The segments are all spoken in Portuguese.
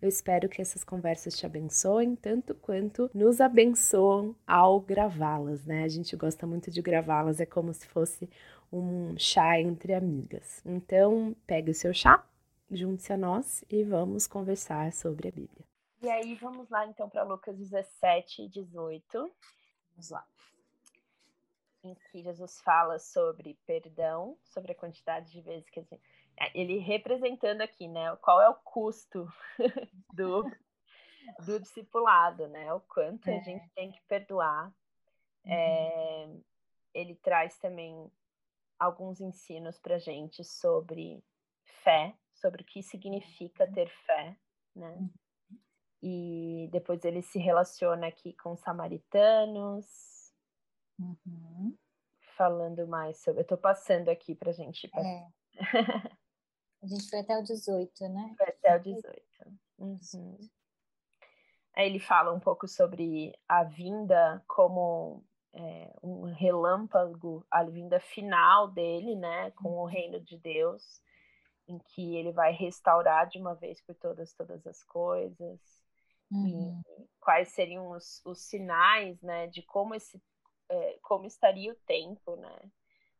Eu espero que essas conversas te abençoem tanto quanto nos abençoam ao gravá-las, né? A gente gosta muito de gravá-las, é como se fosse um chá entre amigas. Então, pegue o seu chá, junte-se a nós e vamos conversar sobre a Bíblia. E aí, vamos lá então para Lucas 17 e 18. Vamos lá. Em que Jesus fala sobre perdão, sobre a quantidade de vezes que a gente ele representando aqui, né? Qual é o custo do, do discipulado, né? O quanto é. a gente tem que perdoar. Uhum. É, ele traz também alguns ensinos para gente sobre fé, sobre o que significa uhum. ter fé, né? Uhum. E depois ele se relaciona aqui com samaritanos, uhum. falando mais sobre. Eu estou passando aqui para gente. É. A gente foi até o 18, né? Foi até o 18. Uhum. Aí ele fala um pouco sobre a vinda como é, um relâmpago, a vinda final dele, né? Com o reino de Deus, em que ele vai restaurar de uma vez por todas todas as coisas. Uhum. E quais seriam os, os sinais, né? De como esse é, como estaria o tempo, né?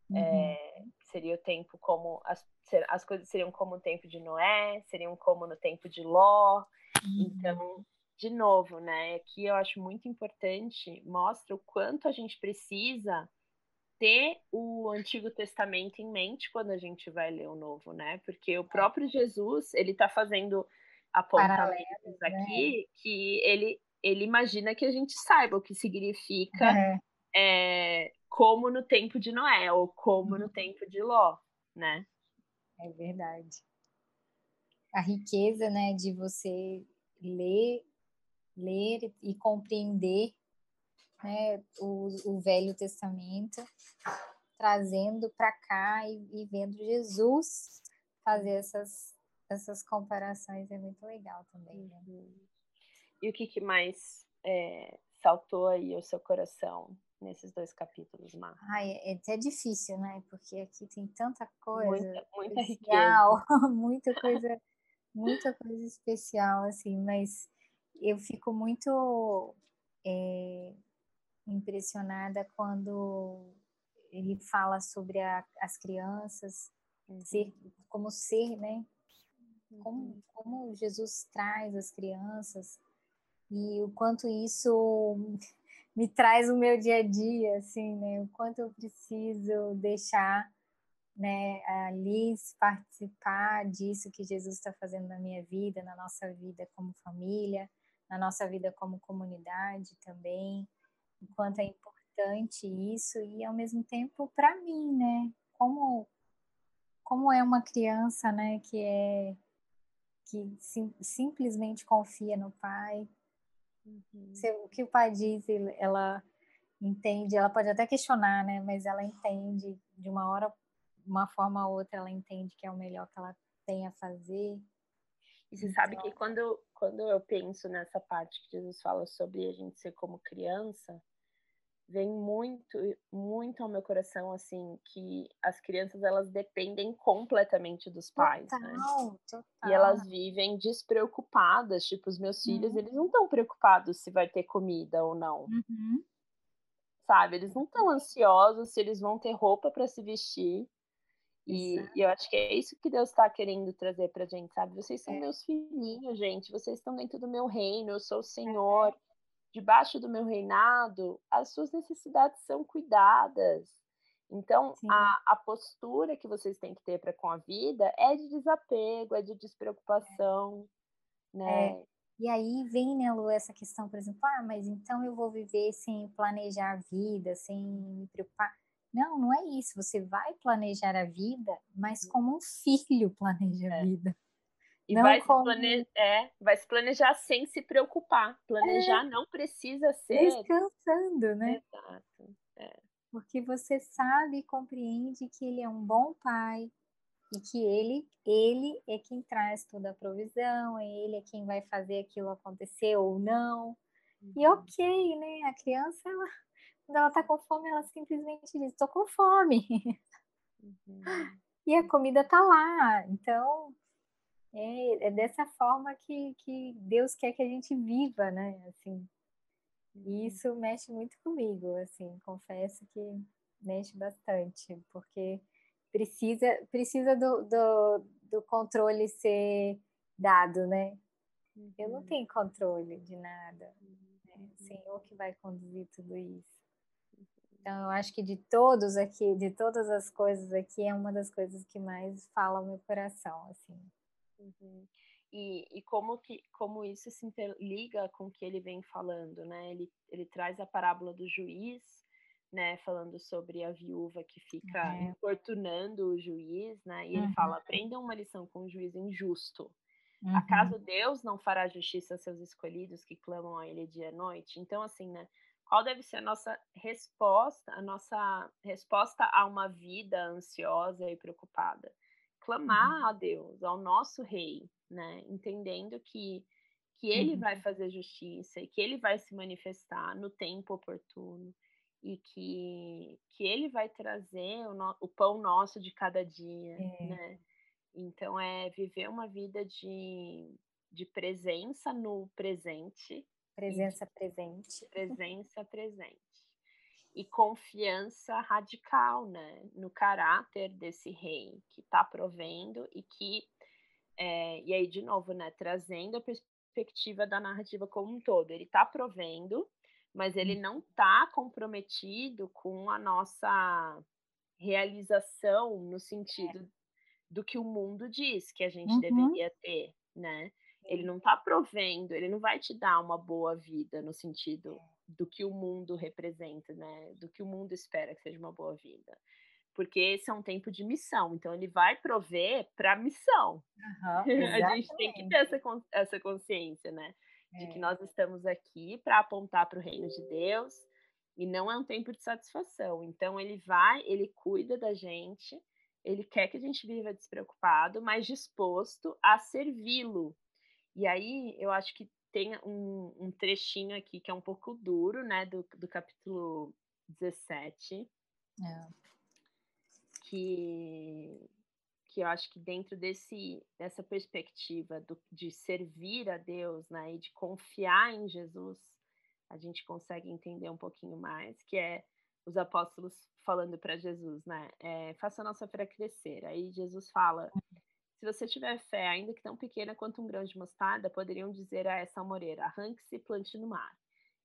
Uhum. É, seria o tempo como as, as coisas seriam como o tempo de Noé, seriam como no tempo de Ló. Uhum. Então, de novo, né? Aqui eu acho muito importante, mostra o quanto a gente precisa ter o Antigo Testamento em mente quando a gente vai ler o Novo, né? Porque o próprio Jesus, ele está fazendo apontamentos né? aqui né? que ele, ele imagina que a gente saiba o que significa é. É, como no tempo de Noé, ou como no uhum. tempo de Ló, né? É verdade. A riqueza, né, de você ler, ler e compreender né, o, o Velho Testamento, trazendo para cá e, e, vendo Jesus fazer essas, essas comparações é muito legal também. Né? Uhum. E o que, que mais é, saltou aí ao seu coração nesses dois capítulos, Mar? Ai, é até difícil, né? Porque aqui tem tanta coisa. Muita, muita especial, riqueza. muita coisa, muita coisa especial, assim, mas eu fico muito é, impressionada quando ele fala sobre a, as crianças, uhum. ser, como ser, né? Como, uhum. como Jesus traz as crianças e o quanto isso me traz o meu dia a dia, assim, né? O quanto eu preciso deixar, né, a Liz participar disso que Jesus está fazendo na minha vida, na nossa vida como família, na nossa vida como comunidade também, o quanto é importante isso e ao mesmo tempo para mim, né? Como como é uma criança, né, que é que sim, simplesmente confia no pai, Uhum. o que o pai diz, ela entende, ela pode até questionar, né? Mas ela entende de uma hora, uma forma ou outra, ela entende que é o melhor que ela tem a fazer. E você então... sabe que quando, quando eu penso nessa parte que Jesus fala sobre a gente ser como criança, vem muito, muito ao meu coração, assim, que as crianças, elas dependem completamente dos pais, total, né? Total. E elas vivem despreocupadas, tipo, os meus uhum. filhos, eles não estão preocupados se vai ter comida ou não. Uhum. Sabe? Eles não estão ansiosos se eles vão ter roupa para se vestir. E, e, eu acho que é isso que Deus está querendo trazer pra gente, sabe? Vocês são é. meus filhinhos, gente. Vocês estão dentro do meu reino, eu sou o Senhor. É debaixo do meu reinado, as suas necessidades são cuidadas. Então, a, a, postura que vocês têm que ter para com a vida é de desapego, é de despreocupação, é. né? É. E aí vem, né, Lu, essa questão, por exemplo, ah, mas então eu vou viver sem planejar a vida, sem me preocupar. Não, não é isso. Você vai planejar a vida, mas como um filho planeja a é. E vai, como... se plane... é, vai se planejar sem se preocupar. Planejar é. não precisa ser. Descansando, né? Exato. É. Porque você sabe e compreende que ele é um bom pai e que ele, ele é quem traz toda a provisão, é ele é quem vai fazer aquilo acontecer ou não. Uhum. E ok, né? A criança, ela, quando ela tá com fome, ela simplesmente diz: tô com fome. Uhum. E a comida tá lá. Então, é, é, dessa forma que, que Deus quer que a gente viva, né? Assim, e uhum. isso mexe muito comigo, assim, confesso que mexe bastante, porque precisa, precisa do, do, do controle ser dado, né? Uhum. Eu não uhum. tenho controle de nada. Né? O uhum. Senhor que vai conduzir tudo isso. Então, eu acho que de todos aqui, de todas as coisas aqui, é uma das coisas que mais fala ao meu coração, assim. Uhum. E, e como, que, como isso se interliga com o que ele vem falando, né? Ele, ele traz a parábola do juiz, né? Falando sobre a viúva que fica é. importunando o juiz, né? E ele uhum. fala, aprendam uma lição com o juiz injusto. Uhum. Acaso Deus não fará justiça aos seus escolhidos que clamam a ele dia e noite? Então, assim, né? Qual deve ser a nossa resposta, a nossa resposta a uma vida ansiosa e preocupada? Clamar uhum. a Deus, ao nosso rei, né? Entendendo que que ele uhum. vai fazer justiça e que ele vai se manifestar no tempo oportuno e que, que ele vai trazer o, no, o pão nosso de cada dia, é. né? Então é viver uma vida de, de presença no presente. Presença presente. Presença presente. E confiança radical, né? No caráter desse rei que está provendo e que é, e aí, de novo, né, trazendo a perspectiva da narrativa como um todo. Ele está provendo, mas ele hum. não está comprometido com a nossa realização no sentido é. do que o mundo diz que a gente uhum. deveria ter, né? Ele não está provendo, ele não vai te dar uma boa vida no sentido é. Do que o mundo representa, né? Do que o mundo espera que seja uma boa vida porque esse é um tempo de missão, então ele vai prover para a missão. Uhum, a gente tem que ter essa, essa consciência, né? De é. que nós estamos aqui para apontar para o reino de Deus e não é um tempo de satisfação. Então ele vai, ele cuida da gente, ele quer que a gente viva despreocupado, mas disposto a servi-lo. E aí eu acho que tem um, um, trechinho aqui que é um pouco duro, né, do, do capítulo 17. É que que eu acho que dentro desse dessa perspectiva do, de servir a Deus, né, e de confiar em Jesus, a gente consegue entender um pouquinho mais, que é os apóstolos falando para Jesus, né, é, faça a nossa fé crescer. Aí Jesus fala, se você tiver fé, ainda que tão pequena quanto um grão de mostarda, poderiam dizer a essa moreira, arranque-se e plante no mar,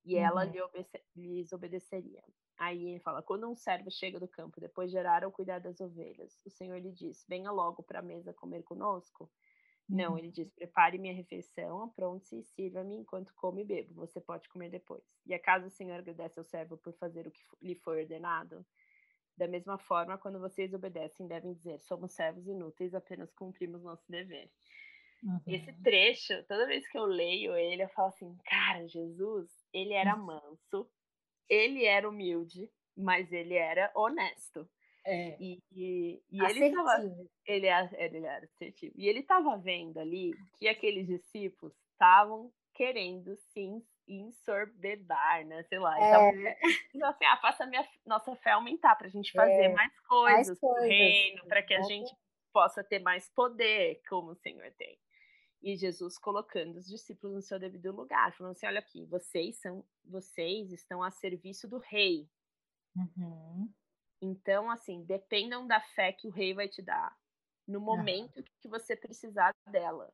e ela uhum. lhe obede lhes obedeceria. Aí ele fala: quando um servo chega do campo depois de ou cuidar das ovelhas, o Senhor lhe diz: venha logo para a mesa comer conosco. Uhum. Não, ele diz: prepare minha refeição, apronte-se e sirva-me enquanto como e bebo. Você pode comer depois. E acaso o Senhor agradece ao servo por fazer o que lhe foi ordenado? Da mesma forma, quando vocês obedecem, devem dizer: somos servos inúteis, apenas cumprimos nosso dever. Uhum. Esse trecho, toda vez que eu leio ele, eu falo assim: cara, Jesus, ele era manso, ele era humilde, mas ele era honesto. É. E, e, e ele estava. Ele, ele era assertivo. E ele estava vendo ali que aqueles discípulos estavam querendo sim ensorbedar, né? Sei lá. É. Então, assim, ah, faça a minha, nossa fé aumentar para a gente fazer é. mais coisas reino, para que a gente possa ter mais poder, como o Senhor tem. E Jesus colocando os discípulos no seu devido lugar, falando assim: olha aqui, vocês são, vocês estão a serviço do rei. Uhum. Então, assim, dependam da fé que o rei vai te dar no momento uhum. que você precisar dela.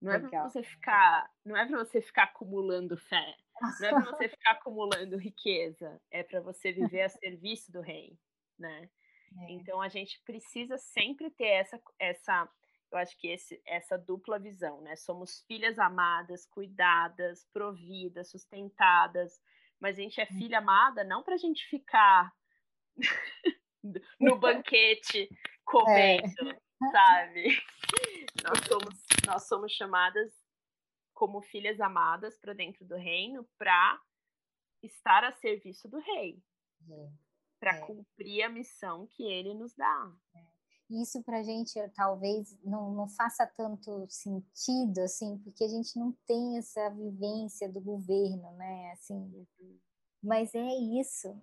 Não é para você ficar, não é para você ficar acumulando fé, não é para você ficar acumulando riqueza, é para você viver a serviço do rei, né? É. Então a gente precisa sempre ter essa essa eu acho que esse, essa dupla visão, né? Somos filhas amadas, cuidadas, providas, sustentadas, mas a gente é filha uhum. amada não para a gente ficar no banquete comendo, é. sabe? Nós somos, nós somos chamadas como filhas amadas para dentro do reino para estar a serviço do rei, é. para é. cumprir a missão que ele nos dá. É. Isso para a gente talvez não, não faça tanto sentido, assim, porque a gente não tem essa vivência do governo, né? Assim, uhum. Mas é isso.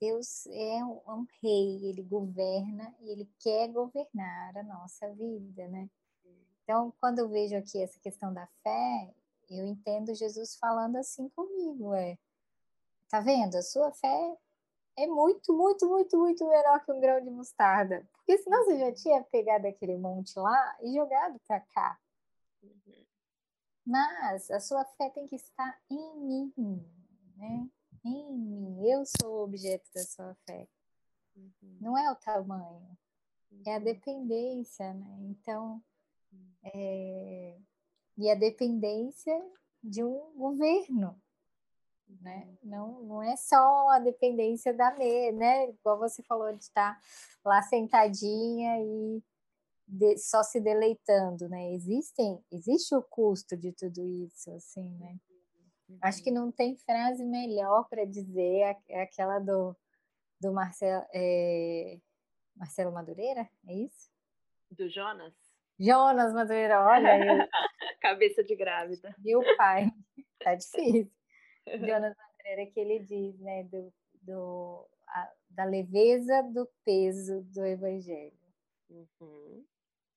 Deus é um, é um rei, ele governa e ele quer governar a nossa vida, né? Então, quando eu vejo aqui essa questão da fé, eu entendo Jesus falando assim comigo, é, tá vendo? A sua fé é muito, muito, muito, muito menor que um grão de mostarda. Porque senão você já tinha pegado aquele monte lá e jogado para cá. Uhum. Mas a sua fé tem que estar em mim, né? Em mim. Eu sou o objeto da sua fé. Uhum. Não é o tamanho, uhum. é a dependência, né? Então, é... e a dependência de um governo, né? Não, não é só a dependência da me, né? Igual você falou de estar lá sentadinha e de, só se deleitando, né? Existem, existe o custo de tudo isso, assim, né? Acho que não tem frase melhor para dizer é aquela do, do Marcelo, é, Marcelo Madureira, é isso? Do Jonas? Jonas Madureira, olha eu. Cabeça de grávida. Meu pai, tá difícil. Jonas Madureira que ele diz, né, do, do, a, da leveza do peso do evangelho. Uhum.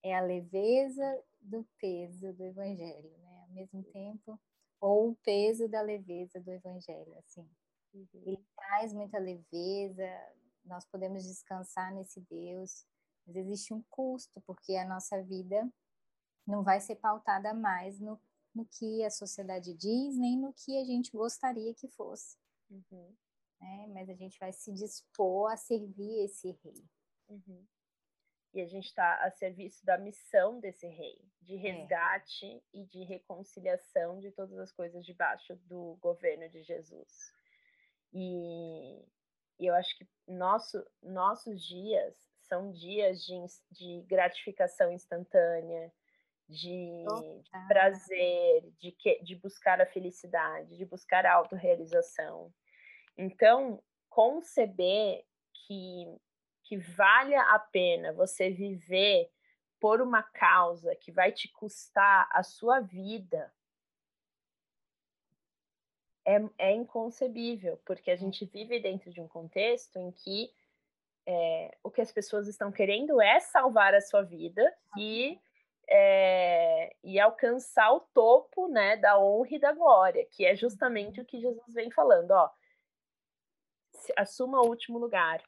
É a leveza do peso do evangelho, né? Ao mesmo tempo, ou o peso da leveza do evangelho, assim. Uhum. Ele traz muita leveza, nós podemos descansar nesse Deus, mas existe um custo, porque a nossa vida não vai ser pautada mais no no que a sociedade diz, nem no que a gente gostaria que fosse. Uhum. Né? Mas a gente vai se dispor a servir esse rei. Uhum. E a gente está a serviço da missão desse rei, de é. resgate é. e de reconciliação de todas as coisas debaixo do governo de Jesus. E, e eu acho que nosso, nossos dias são dias de, de gratificação instantânea, de, de prazer, de, que, de buscar a felicidade, de buscar a autorrealização. Então, conceber que, que vale a pena você viver por uma causa que vai te custar a sua vida é, é inconcebível, porque a gente vive dentro de um contexto em que é, o que as pessoas estão querendo é salvar a sua vida e é, e alcançar o topo né, da honra e da glória, que é justamente o que Jesus vem falando, ó. Assuma o último lugar,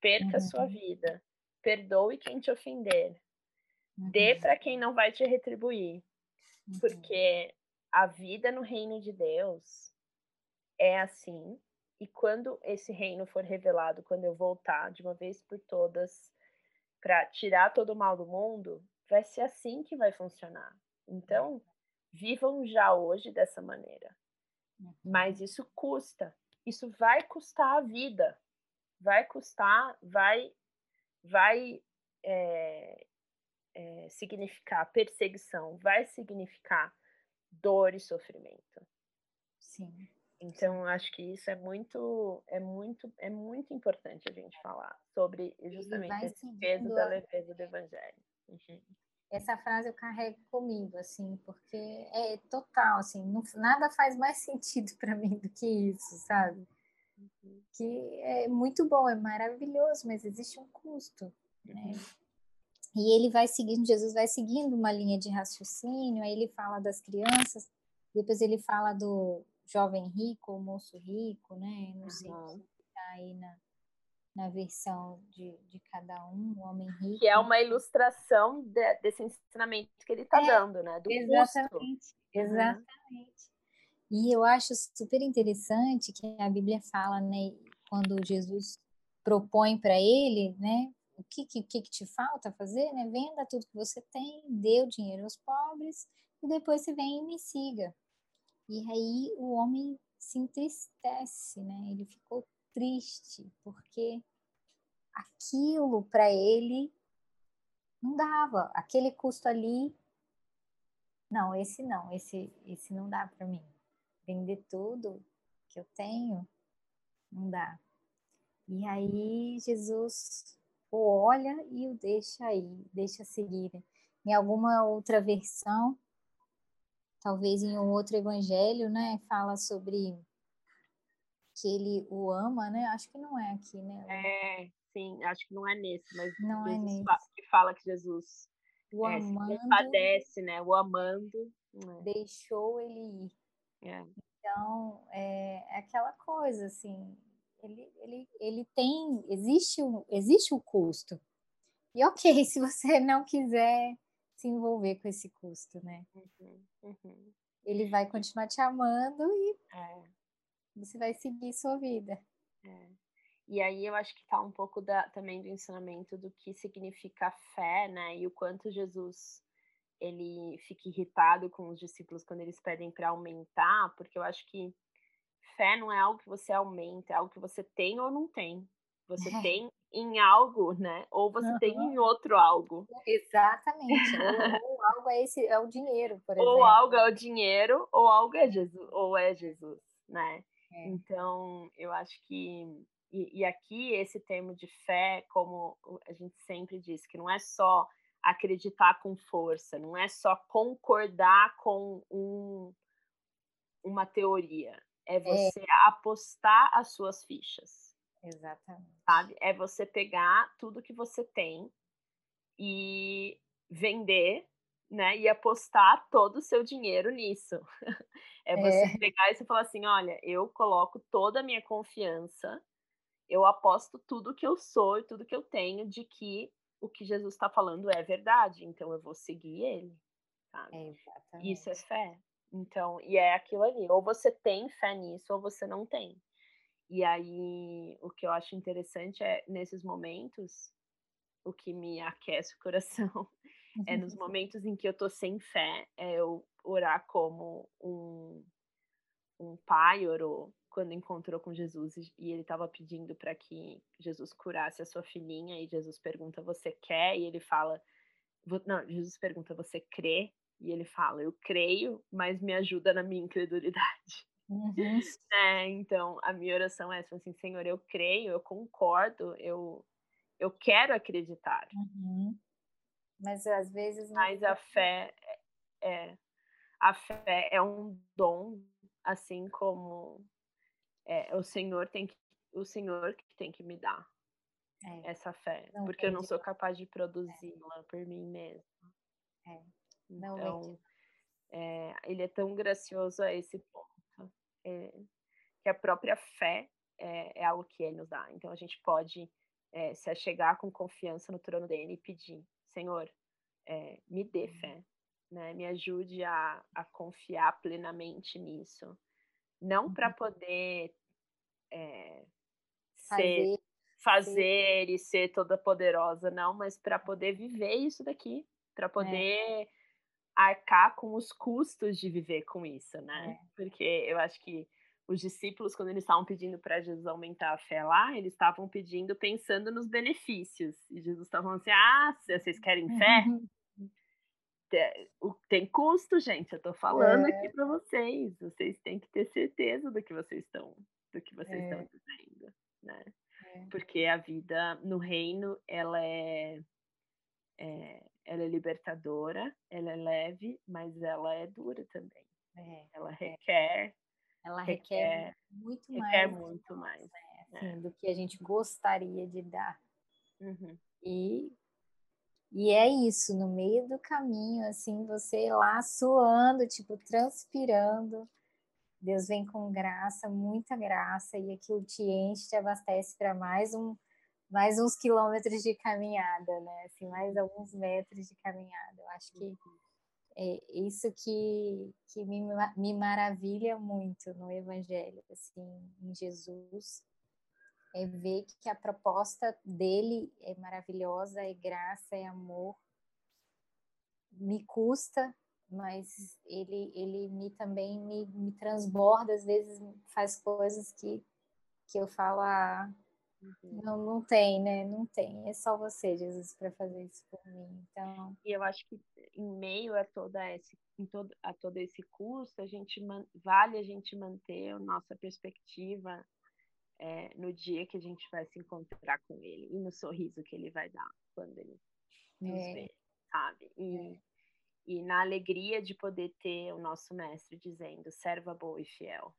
perca a sua uhum. vida, perdoe quem te ofender, dê uhum. para quem não vai te retribuir, uhum. porque a vida no reino de Deus é assim, e quando esse reino for revelado, quando eu voltar de uma vez por todas para tirar todo o mal do mundo, vai ser assim que vai funcionar. Então, vivam já hoje dessa maneira. Mas uhum. isso custa. Isso vai custar a vida. Vai custar, vai, vai é, é, significar perseguição, vai significar dor e sofrimento. Sim. Então, acho que isso é muito, é muito, é muito importante a gente falar sobre justamente esse peso da leveza do evangelho. Uhum. Essa frase eu carrego comigo, assim, porque é total, assim, não, nada faz mais sentido para mim do que isso, sabe? Uhum. Que é muito bom, é maravilhoso, mas existe um custo, né? Uhum. E ele vai seguindo, Jesus vai seguindo uma linha de raciocínio, aí ele fala das crianças, depois ele fala do jovem rico, o moço rico, né? Não sei se está aí na, na versão de, de cada um, o homem rico. Que é uma ilustração de, desse ensinamento que ele está é, dando, né? Do exatamente, custo. exatamente. Uhum. E eu acho super interessante que a Bíblia fala, né, quando Jesus propõe para ele, né, o que, que, que te falta fazer, né? Venda tudo que você tem, dê o dinheiro aos pobres e depois você vem e me siga. E aí o homem se entristece, né? Ele ficou triste, porque aquilo para ele não dava, aquele custo ali. Não, esse não, esse, esse não dá para mim. Vender tudo que eu tenho, não dá. E aí Jesus o olha e o deixa aí, deixa seguir. Em alguma outra versão, talvez em um outro evangelho, né, fala sobre que ele o ama, né? Acho que não é aqui, né? É, sim, acho que não é nesse, mas não é Jesus é nesse. Fala, que fala que Jesus o é, amando, padece, né? O amando é. deixou ele ir. É. Então é, é aquela coisa assim, ele, ele, ele tem, existe o, existe o custo. E ok, se você não quiser se envolver com esse custo, né? Uhum, uhum. Ele vai continuar te amando e é. você vai seguir sua vida. É. E aí eu acho que tá um pouco da, também do ensinamento do que significa fé, né? E o quanto Jesus ele fica irritado com os discípulos quando eles pedem para aumentar, porque eu acho que fé não é algo que você aumenta, é algo que você tem ou não tem. Você é. tem em algo, né? Ou você uhum. tem em outro algo. Exatamente. ou, ou, algo é esse é o dinheiro, por exemplo. Ou algo é o dinheiro, ou algo é Jesus, ou é Jesus, né? É. Então, eu acho que e, e aqui esse termo de fé, como a gente sempre diz, que não é só acreditar com força, não é só concordar com um, uma teoria, é, é. você é. apostar as suas fichas. Exatamente. Sabe? É você pegar tudo que você tem e vender, né? E apostar todo o seu dinheiro nisso. é você é. pegar e você falar assim: olha, eu coloco toda a minha confiança, eu aposto tudo que eu sou e tudo que eu tenho de que o que Jesus está falando é verdade, então eu vou seguir ele. Sabe? É Isso é fé. Então, e é aquilo ali, ou você tem fé nisso ou você não tem. E aí, o que eu acho interessante é nesses momentos, o que me aquece o coração é nos momentos em que eu tô sem fé, é eu orar como um, um pai orou quando encontrou com Jesus e ele estava pedindo para que Jesus curasse a sua filhinha e Jesus pergunta: "Você quer?" E ele fala: não, Jesus pergunta: "Você crê?" E ele fala: Eu creio, mas me ajuda na minha incredulidade. Uhum. É, então, a minha oração é assim: Senhor, eu creio, eu concordo, eu, eu quero acreditar. Uhum. Mas às vezes. Mas a fé é, a fé é um dom, assim como é, o Senhor tem que, o Senhor que tem que me dar é. essa fé, não porque eu não sou capaz de produzi-la é. por mim mesma. É. Não então, é, ele é tão gracioso a esse ponto é, que a própria fé é, é, algo que ele nos dá. Então a gente pode é, se achegar com confiança no trono dele e pedir, Senhor, é, me dê uhum. fé, né? Me ajude a, a confiar plenamente nisso, não para uhum. poder é, ser fazer e ser toda poderosa, não, mas para poder viver isso daqui, para poder arcar com os custos de viver com isso, né? É. Porque eu acho que os discípulos, quando eles estavam pedindo para Jesus aumentar a fé lá, eles estavam pedindo pensando nos benefícios. E Jesus estava falando assim: ah, vocês querem fé? Tem custo, gente. Eu estou falando é. aqui para vocês. Vocês têm que ter certeza do que vocês estão, do que vocês é. estão dizendo, né? É. Porque a vida no reino, ela é, é ela é libertadora, ela é leve, mas ela é dura também. É, ela é. requer. Ela requer, requer muito requer mais. muito mais. Né, assim, é. do que a gente gostaria de dar. Uhum. E, e é isso, no meio do caminho, assim, você lá suando, tipo, transpirando. Deus vem com graça, muita graça, e aquilo te enche, te abastece para mais um mais uns quilômetros de caminhada, né? Assim, mais alguns metros de caminhada. Eu acho que é isso que, que me, me maravilha muito no Evangelho, assim, em Jesus, é ver que a proposta dele é maravilhosa, é graça, é amor. Me custa, mas ele, ele me também me, me transborda, às vezes faz coisas que, que eu falo, ah, Uhum. Não, não tem, né? Não tem. É só você, Jesus, para fazer isso por mim. Então. E eu acho que em meio a toda esse, em todo, a todo esse custo, a gente man, vale a gente manter a nossa perspectiva é, no dia que a gente vai se encontrar com ele e no sorriso que ele vai dar quando ele nos é. vê, sabe? E, é. e na alegria de poder ter o nosso mestre dizendo, serva boa e fiel.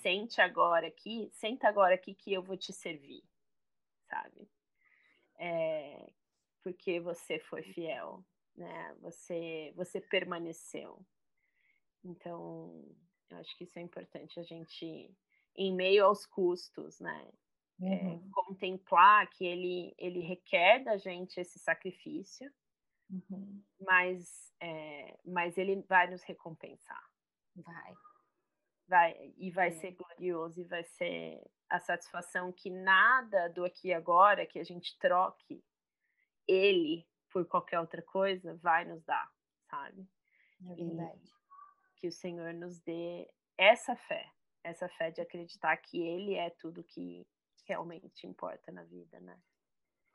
Sente agora aqui, senta agora aqui que eu vou te servir, sabe? É, porque você foi fiel, né? Você, você permaneceu. Então, eu acho que isso é importante a gente, em meio aos custos, né? É, uhum. É, contemplar que ele, ele requer da gente esse sacrifício, uhum. mas, é, mas ele vai nos recompensar. Vai. Vai, e vai é. ser glorioso, e vai ser a satisfação que nada do aqui e agora que a gente troque ele por qualquer outra coisa vai nos dar, sabe? É verdade. E que o Senhor nos dê essa fé, essa fé de acreditar que Ele é tudo que realmente importa na vida, né?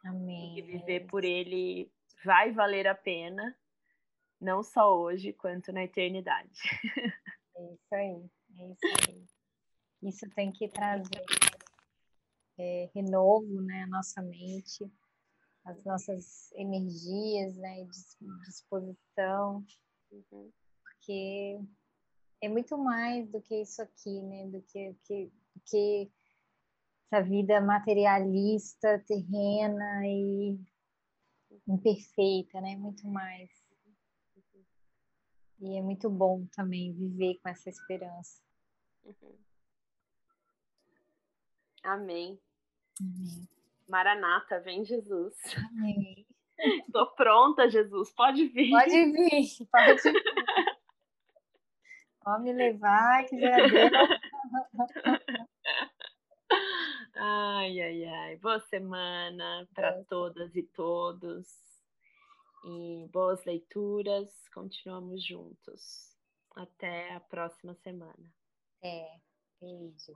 Amém. E viver é por Ele vai valer a pena, não só hoje, quanto na eternidade. É isso aí, é isso aí. Isso tem que trazer é, renovo, né, à nossa mente as nossas energias, né, disposição, uhum. porque é muito mais do que isso aqui, né, do que, que, que essa vida materialista, terrena e imperfeita, né, muito mais. E é muito bom também viver com essa esperança. Uhum. Amém. Amém. Maranata, vem Jesus. Amém. Tô pronta, Jesus, pode vir. Pode vir, pode vir. Pode me levar, que já deu. Ai, ai, ai. Boa semana para todas e todos. E boas leituras. Continuamos juntos. Até a próxima semana. É, beijo.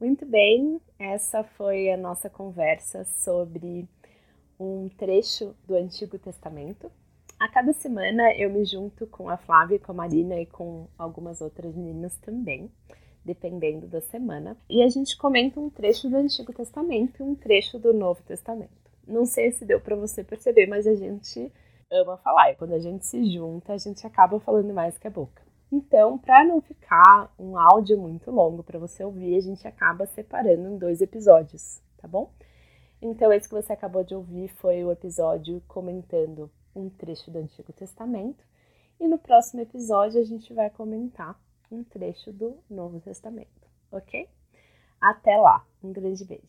Muito bem, essa foi a nossa conversa sobre um trecho do Antigo Testamento. A cada semana eu me junto com a Flávia, com a Marina e com algumas outras meninas também, dependendo da semana, e a gente comenta um trecho do Antigo Testamento e um trecho do Novo Testamento. Não sei se deu para você perceber, mas a gente ama falar. E quando a gente se junta, a gente acaba falando mais que a boca. Então, para não ficar um áudio muito longo para você ouvir, a gente acaba separando em dois episódios, tá bom? Então, esse que você acabou de ouvir foi o episódio comentando um trecho do Antigo Testamento, e no próximo episódio a gente vai comentar um trecho do Novo Testamento, ok? Até lá, um grande beijo.